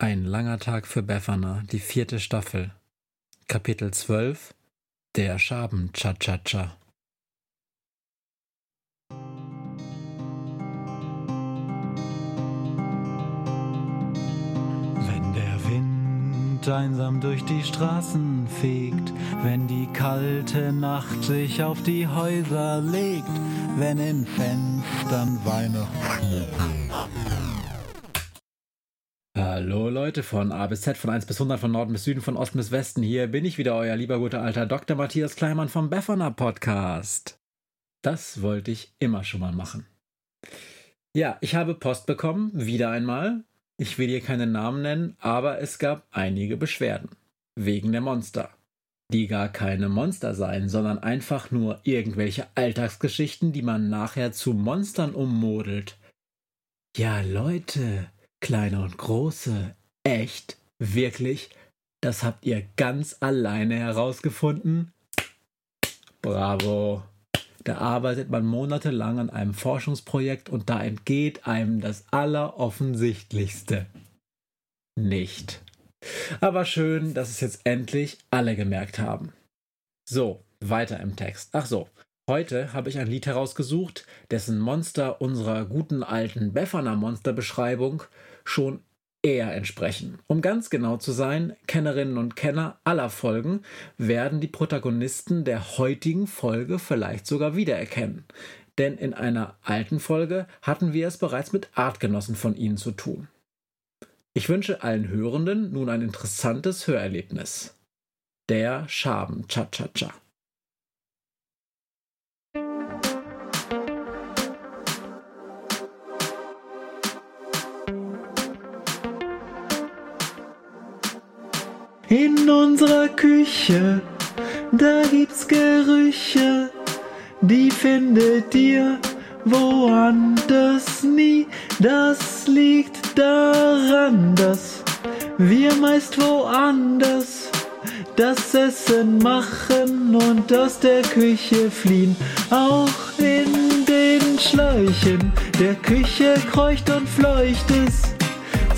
Ein langer Tag für Befana, die vierte Staffel. Kapitel 12 Der Schaben Cha-Cha-Cha. Wenn der Wind einsam durch die Straßen fegt, wenn die kalte Nacht sich auf die Häuser legt, wenn in Fenstern Weihnachtsschmuck Hallo Leute von A bis Z, von 1 bis 100, von Norden bis Süden, von Osten bis Westen. Hier bin ich wieder, euer lieber guter alter Dr. Matthias Kleimann vom Befana Podcast. Das wollte ich immer schon mal machen. Ja, ich habe Post bekommen, wieder einmal. Ich will hier keinen Namen nennen, aber es gab einige Beschwerden. Wegen der Monster. Die gar keine Monster seien, sondern einfach nur irgendwelche Alltagsgeschichten, die man nachher zu Monstern ummodelt. Ja, Leute, kleine und große, echt, wirklich, das habt ihr ganz alleine herausgefunden? Bravo. Da arbeitet man monatelang an einem Forschungsprojekt und da entgeht einem das Alleroffensichtlichste. Nicht. Aber schön, dass es jetzt endlich alle gemerkt haben. So, weiter im Text. Ach so, Heute habe ich ein Lied herausgesucht, dessen Monster unserer guten alten Befana Monsterbeschreibung schon eher entsprechen. Um ganz genau zu sein, Kennerinnen und Kenner aller Folgen werden die Protagonisten der heutigen Folge vielleicht sogar wiedererkennen. Denn in einer alten Folge hatten wir es bereits mit Artgenossen von ihnen zu tun. Ich wünsche allen Hörenden nun ein interessantes Hörerlebnis. Der Schaben Cha-Cha-Cha. In unserer Küche, da gibt's Gerüche, die findet ihr woanders nie. Das liegt daran, dass wir meist woanders das Essen machen und aus der Küche fliehen. Auch in den Schläuchen der Küche kreucht und fleucht es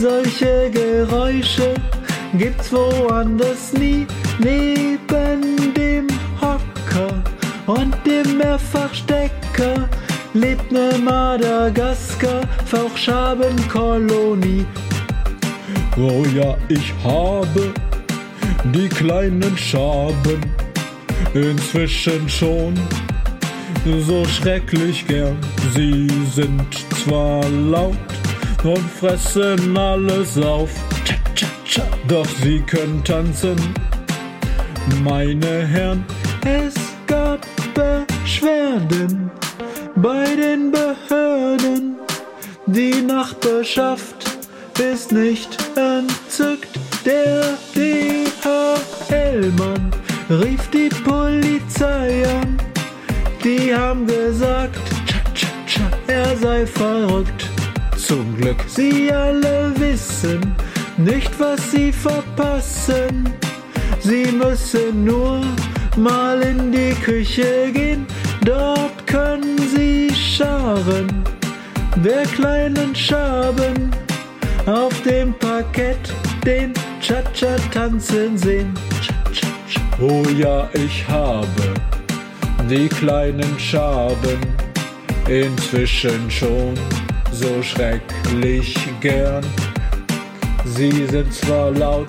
solche Geräusche gibt's woanders nie. Neben dem Hocker und dem Mehrfachstecker lebt ne Madagaskar Fauchschabenkolonie. Oh ja, ich habe die kleinen Schaben inzwischen schon so schrecklich gern. Sie sind zwar laut und fressen alles auf doch sie können tanzen, meine Herren. Es gab Beschwerden bei den Behörden. Die Nachbarschaft ist nicht entzückt. Der DHL-Mann rief die Polizei an. Die haben gesagt, er sei verrückt. Zum Glück, sie alle wissen, nicht was sie verpassen. Sie müssen nur mal in die Küche gehen, dort können sie scharen der kleinen Schaben auf dem Parkett den Cha-Cha tanzen sehen. Oh ja, ich habe die kleinen Schaben inzwischen schon so schrecklich gern. Sie sind zwar laut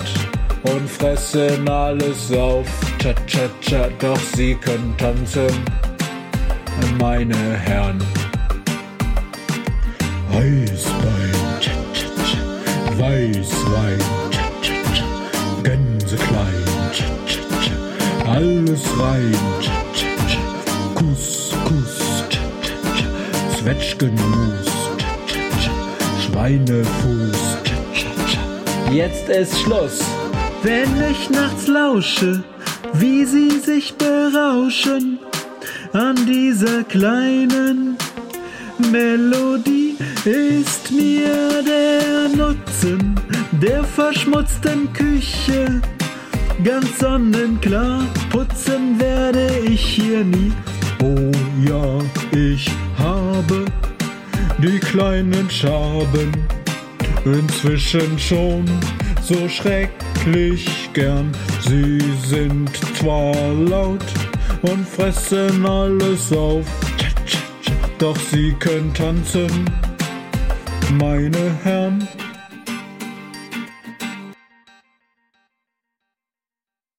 und fressen alles auf, cha cha cha, doch sie können tanzen, meine Herren. Eisbein, cha cha cha, Weißwein, cha cha cha, Gänseklein, cha cha cha, alles rein, cha cha cha, Kuss, Kuss, cha cha cha, Zwetschgenmus, cha cha cha, Schweinefuß, Jetzt ist Schluss. Wenn ich nachts lausche, wie sie sich berauschen an dieser kleinen Melodie, ist mir der Nutzen der verschmutzten Küche ganz sonnenklar. Putzen werde ich hier nie. Oh ja, ich habe die kleinen Schaben inzwischen schon so schrecklich gern. Sie sind zwar laut und fressen alles auf, doch sie können tanzen, meine Herren.